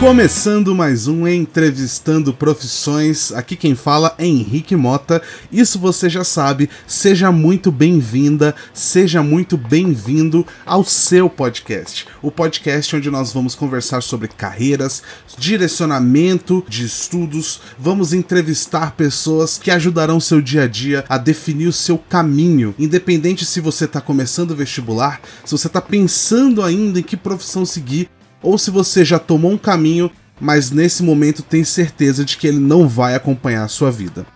Começando mais um Entrevistando Profissões, aqui quem fala é Henrique Mota. Isso você já sabe. Seja muito bem-vinda, seja muito bem-vindo ao seu podcast. O podcast onde nós vamos conversar sobre carreiras, direcionamento de estudos, vamos entrevistar pessoas que ajudarão seu dia a dia a definir o seu caminho, independente se você está começando o vestibular, se você está pensando ainda em que profissão seguir ou se você já tomou um caminho, mas nesse momento tem certeza de que ele não vai acompanhar a sua vida.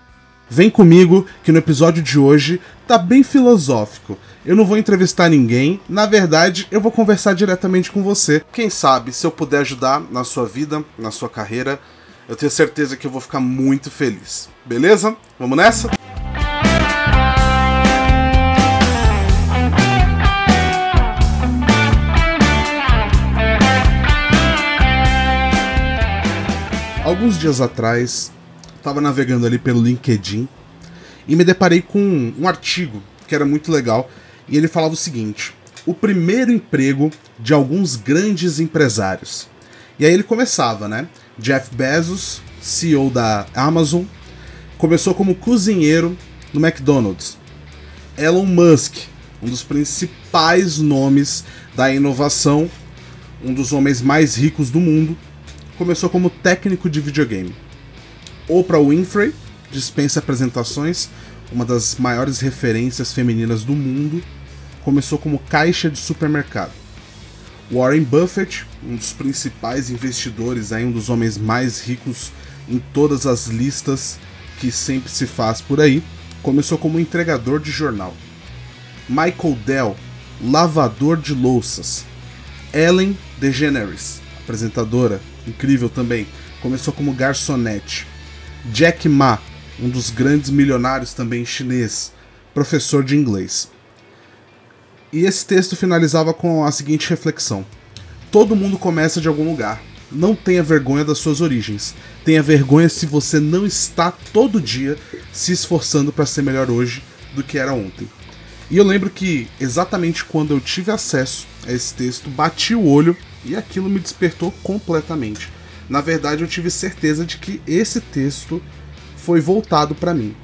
Vem comigo que no episódio de hoje tá bem filosófico. Eu não vou entrevistar ninguém, na verdade, eu vou conversar diretamente com você. Quem sabe, se eu puder ajudar na sua vida, na sua carreira, eu tenho certeza que eu vou ficar muito feliz. Beleza? Vamos nessa? Alguns dias atrás, estava navegando ali pelo LinkedIn e me deparei com um artigo que era muito legal e ele falava o seguinte: o primeiro emprego de alguns grandes empresários. E aí ele começava, né? Jeff Bezos, CEO da Amazon, começou como cozinheiro no McDonald's. Elon Musk, um dos principais nomes da inovação, um dos homens mais ricos do mundo, começou como técnico de videogame. Oprah Winfrey dispensa apresentações, uma das maiores referências femininas do mundo, começou como caixa de supermercado. Warren Buffett, um dos principais investidores, aí, um dos homens mais ricos em todas as listas que sempre se faz por aí, começou como entregador de jornal. Michael Dell, lavador de louças. Ellen DeGeneres, apresentadora, incrível também, começou como garçonete. Jack Ma, um dos grandes milionários também chinês, professor de inglês. E esse texto finalizava com a seguinte reflexão: Todo mundo começa de algum lugar. Não tenha vergonha das suas origens. Tenha vergonha se você não está todo dia se esforçando para ser melhor hoje do que era ontem. E eu lembro que exatamente quando eu tive acesso a esse texto, bati o olho e aquilo me despertou completamente. Na verdade, eu tive certeza de que esse texto foi voltado para mim.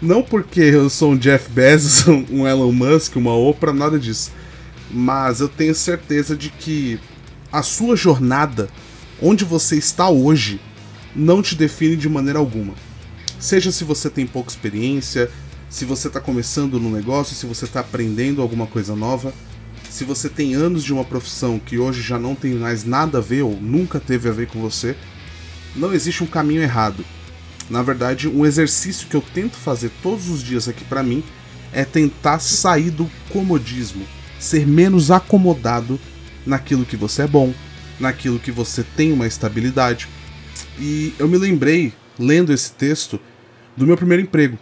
Não porque eu sou um Jeff Bezos, um Elon Musk, uma Oprah, nada disso. Mas eu tenho certeza de que a sua jornada, onde você está hoje, não te define de maneira alguma. Seja se você tem pouca experiência, se você está começando no negócio, se você está aprendendo alguma coisa nova, se você tem anos de uma profissão que hoje já não tem mais nada a ver ou nunca teve a ver com você, não existe um caminho errado. Na verdade, um exercício que eu tento fazer todos os dias aqui para mim é tentar sair do comodismo, ser menos acomodado naquilo que você é bom, naquilo que você tem uma estabilidade. E eu me lembrei, lendo esse texto, do meu primeiro emprego,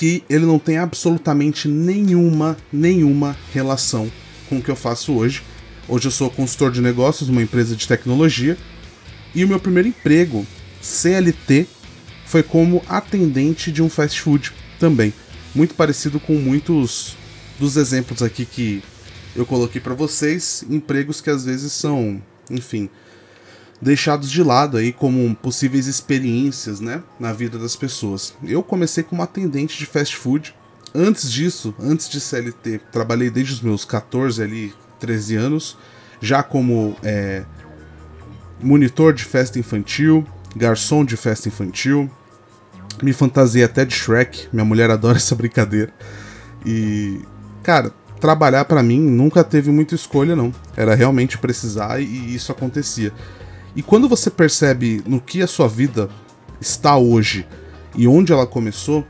que ele não tem absolutamente nenhuma, nenhuma relação com o que eu faço hoje. Hoje eu sou consultor de negócios numa empresa de tecnologia e o meu primeiro emprego, CLT, foi como atendente de um fast food também. Muito parecido com muitos dos exemplos aqui que eu coloquei para vocês, empregos que às vezes são, enfim, deixados de lado aí como possíveis experiências, né, na vida das pessoas. Eu comecei como atendente de fast food. Antes disso, antes de CLT, trabalhei desde os meus 14 ali, 13 anos, já como é, monitor de festa infantil, garçom de festa infantil. Me fantasiei até de Shrek, minha mulher adora essa brincadeira. E, cara, trabalhar para mim nunca teve muita escolha, não. Era realmente precisar e isso acontecia. E quando você percebe no que a sua vida está hoje e onde ela começou,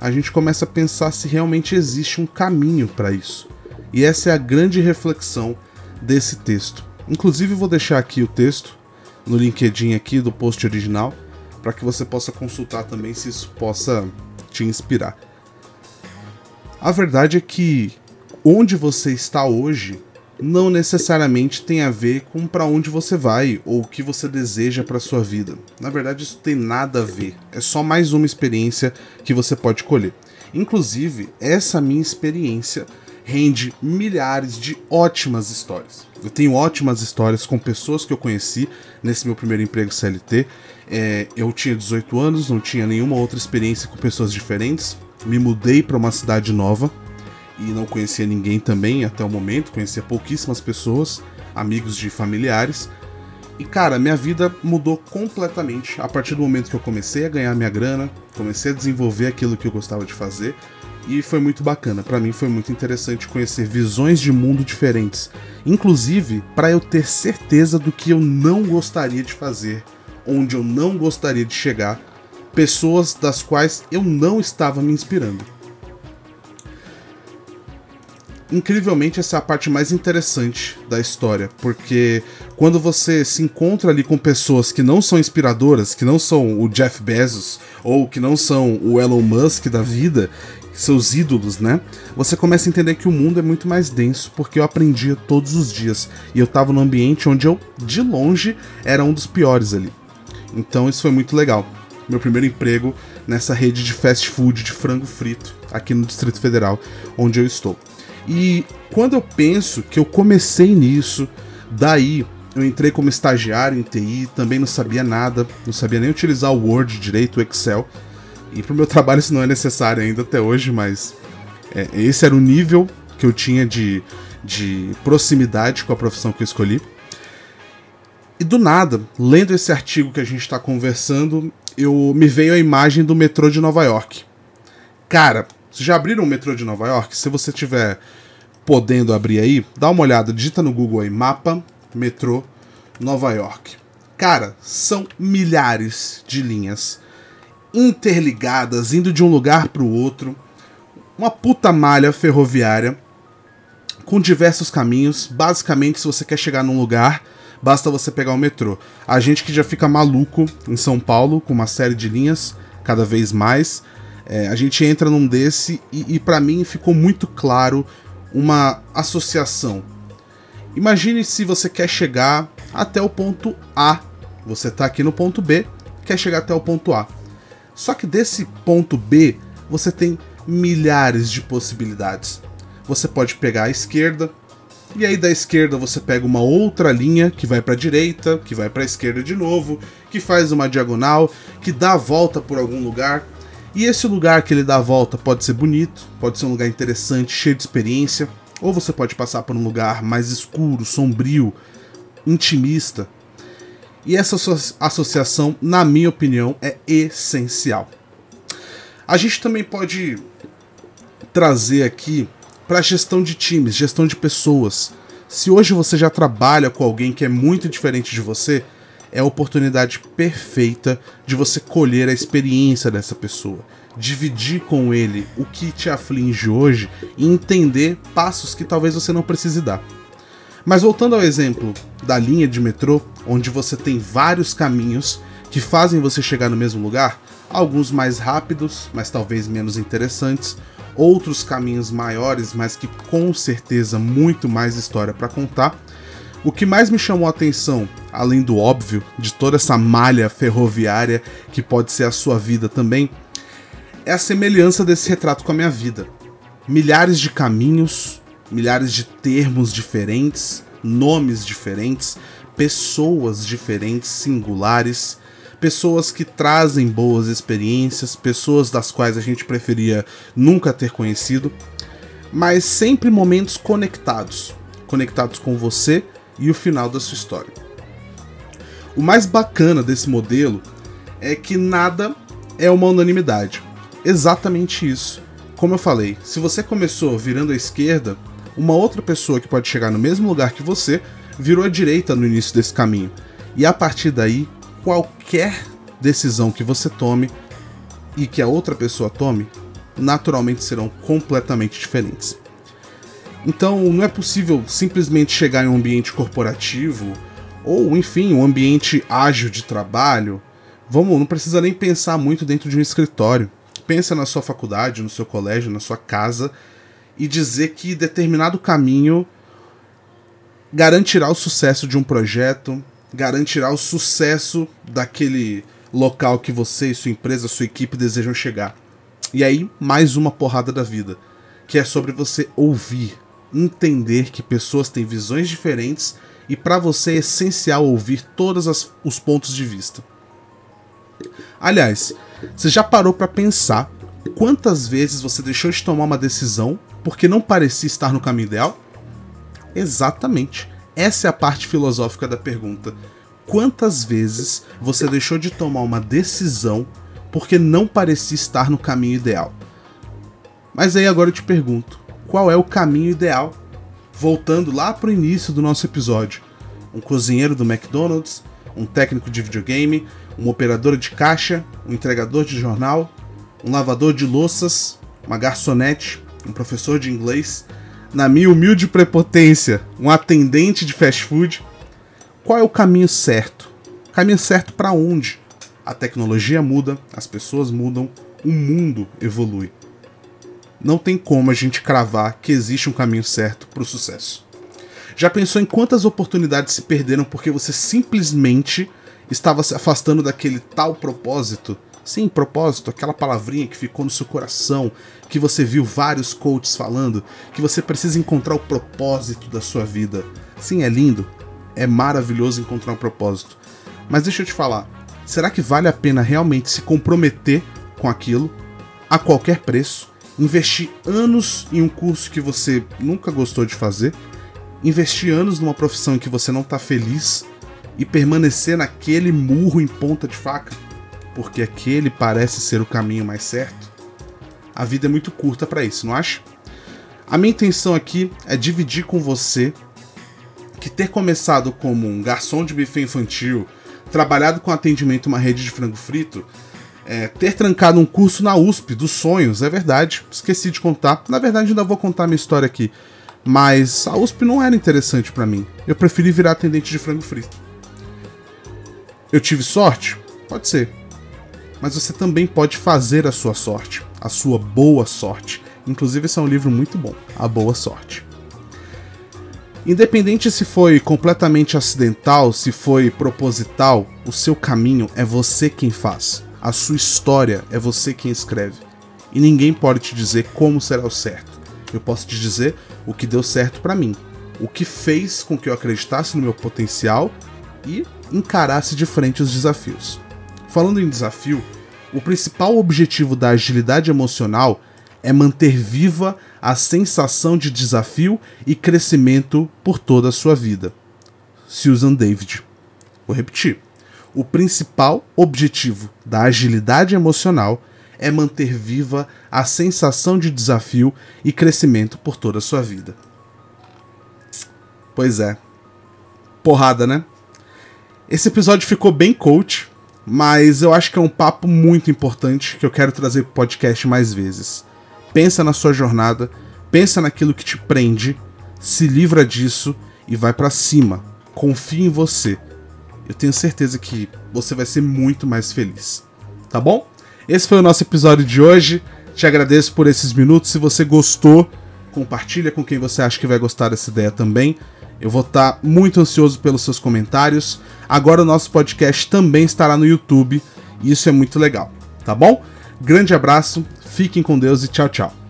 a gente começa a pensar se realmente existe um caminho para isso. E essa é a grande reflexão desse texto. Inclusive vou deixar aqui o texto no LinkedIn aqui do post original para que você possa consultar também se isso possa te inspirar. A verdade é que onde você está hoje não necessariamente tem a ver com para onde você vai ou o que você deseja para sua vida. Na verdade, isso tem nada a ver. É só mais uma experiência que você pode colher. Inclusive, essa minha experiência rende milhares de ótimas histórias. Eu tenho ótimas histórias com pessoas que eu conheci nesse meu primeiro emprego CLT. É, eu tinha 18 anos, não tinha nenhuma outra experiência com pessoas diferentes. Me mudei para uma cidade nova e não conhecia ninguém também até o momento, conhecia pouquíssimas pessoas, amigos de familiares. E cara, minha vida mudou completamente a partir do momento que eu comecei a ganhar minha grana, comecei a desenvolver aquilo que eu gostava de fazer e foi muito bacana. Para mim foi muito interessante conhecer visões de mundo diferentes, inclusive para eu ter certeza do que eu não gostaria de fazer, onde eu não gostaria de chegar, pessoas das quais eu não estava me inspirando. Incrivelmente, essa é a parte mais interessante da história, porque quando você se encontra ali com pessoas que não são inspiradoras, que não são o Jeff Bezos ou que não são o Elon Musk da vida, seus ídolos, né? Você começa a entender que o mundo é muito mais denso, porque eu aprendia todos os dias e eu tava num ambiente onde eu, de longe, era um dos piores ali. Então isso foi muito legal. Meu primeiro emprego nessa rede de fast food de frango frito aqui no Distrito Federal, onde eu estou. E quando eu penso que eu comecei nisso, daí eu entrei como estagiário em TI, também não sabia nada, não sabia nem utilizar o Word direito, o Excel. E pro meu trabalho isso não é necessário ainda até hoje, mas é, esse era o nível que eu tinha de, de proximidade com a profissão que eu escolhi. E do nada, lendo esse artigo que a gente está conversando, eu me veio a imagem do metrô de Nova York. Cara, vocês já abriram o metrô de Nova York? Se você tiver podendo abrir aí, dá uma olhada, digita no Google aí, mapa metrô Nova York. Cara, são milhares de linhas interligadas, indo de um lugar para o outro. Uma puta malha ferroviária com diversos caminhos. Basicamente, se você quer chegar num lugar, basta você pegar o metrô. A gente que já fica maluco em São Paulo com uma série de linhas, cada vez mais. É, a gente entra num desse e, e para mim ficou muito claro uma associação. Imagine se você quer chegar até o ponto A. Você está aqui no ponto B, quer chegar até o ponto A. Só que desse ponto B, você tem milhares de possibilidades. Você pode pegar a esquerda, e aí da esquerda você pega uma outra linha que vai para a direita, que vai para a esquerda de novo, que faz uma diagonal, que dá a volta por algum lugar. E esse lugar que ele dá a volta pode ser bonito, pode ser um lugar interessante, cheio de experiência, ou você pode passar por um lugar mais escuro, sombrio, intimista, e essa associação, na minha opinião, é essencial. A gente também pode trazer aqui para gestão de times, gestão de pessoas. Se hoje você já trabalha com alguém que é muito diferente de você, é a oportunidade perfeita de você colher a experiência dessa pessoa, dividir com ele o que te aflige hoje e entender passos que talvez você não precise dar. Mas voltando ao exemplo da linha de metrô, onde você tem vários caminhos que fazem você chegar no mesmo lugar, alguns mais rápidos, mas talvez menos interessantes, outros caminhos maiores, mas que com certeza muito mais história para contar. O que mais me chamou a atenção, além do óbvio de toda essa malha ferroviária que pode ser a sua vida também, é a semelhança desse retrato com a minha vida. Milhares de caminhos, milhares de termos diferentes, nomes diferentes, pessoas diferentes, singulares, pessoas que trazem boas experiências, pessoas das quais a gente preferia nunca ter conhecido, mas sempre momentos conectados conectados com você e o final da sua história. O mais bacana desse modelo é que nada é uma unanimidade. Exatamente isso. Como eu falei, se você começou virando à esquerda, uma outra pessoa que pode chegar no mesmo lugar que você virou à direita no início desse caminho. E a partir daí, qualquer decisão que você tome e que a outra pessoa tome, naturalmente serão completamente diferentes. Então, não é possível simplesmente chegar em um ambiente corporativo ou, enfim, um ambiente ágil de trabalho. Vamos, não precisa nem pensar muito dentro de um escritório. Pensa na sua faculdade, no seu colégio, na sua casa e dizer que determinado caminho garantirá o sucesso de um projeto, garantirá o sucesso daquele local que você, sua empresa, sua equipe desejam chegar. E aí, mais uma porrada da vida, que é sobre você ouvir entender que pessoas têm visões diferentes e para você é essencial ouvir todos os pontos de vista. Aliás, você já parou para pensar quantas vezes você deixou de tomar uma decisão porque não parecia estar no caminho ideal? Exatamente. Essa é a parte filosófica da pergunta. Quantas vezes você deixou de tomar uma decisão porque não parecia estar no caminho ideal? Mas aí agora eu te pergunto: qual é o caminho ideal? Voltando lá para o início do nosso episódio: um cozinheiro do McDonald's, um técnico de videogame, uma operadora de caixa, um entregador de jornal, um lavador de louças, uma garçonete, um professor de inglês, na minha humilde prepotência, um atendente de fast food. Qual é o caminho certo? Caminho certo para onde? A tecnologia muda, as pessoas mudam, o mundo evolui. Não tem como a gente cravar que existe um caminho certo para o sucesso. Já pensou em quantas oportunidades se perderam porque você simplesmente estava se afastando daquele tal propósito? Sim, propósito, aquela palavrinha que ficou no seu coração, que você viu vários coaches falando, que você precisa encontrar o propósito da sua vida. Sim, é lindo, é maravilhoso encontrar um propósito. Mas deixa eu te falar, será que vale a pena realmente se comprometer com aquilo a qualquer preço? Investir anos em um curso que você nunca gostou de fazer? Investir anos numa profissão em que você não está feliz e permanecer naquele murro em ponta de faca? porque aquele parece ser o caminho mais certo? A vida é muito curta para isso, não acha? A minha intenção aqui é dividir com você que ter começado como um garçom de buffet infantil, trabalhado com atendimento em uma rede de frango frito, é, ter trancado um curso na USP dos sonhos, é verdade, esqueci de contar. Na verdade, ainda vou contar minha história aqui. Mas a USP não era interessante para mim. Eu preferi virar atendente de frango frito. Eu tive sorte? Pode ser mas você também pode fazer a sua sorte, a sua boa sorte. Inclusive, esse é um livro muito bom, A Boa Sorte. Independente se foi completamente acidental, se foi proposital, o seu caminho é você quem faz. A sua história é você quem escreve. E ninguém pode te dizer como será o certo. Eu posso te dizer o que deu certo para mim, o que fez com que eu acreditasse no meu potencial e encarasse de frente os desafios. Falando em desafio, o principal objetivo da agilidade emocional é manter viva a sensação de desafio e crescimento por toda a sua vida. Susan David. Vou repetir. O principal objetivo da agilidade emocional é manter viva a sensação de desafio e crescimento por toda a sua vida. Pois é. Porrada, né? Esse episódio ficou bem coach, mas eu acho que é um papo muito importante que eu quero trazer pro podcast mais vezes. Pensa na sua jornada, pensa naquilo que te prende, se livra disso e vai para cima. Confie em você. Eu tenho certeza que você vai ser muito mais feliz. Tá bom? Esse foi o nosso episódio de hoje. Te agradeço por esses minutos. Se você gostou, compartilha com quem você acha que vai gostar dessa ideia também. Eu vou estar muito ansioso pelos seus comentários. Agora o nosso podcast também estará no YouTube e isso é muito legal, tá bom? Grande abraço, fiquem com Deus e tchau, tchau.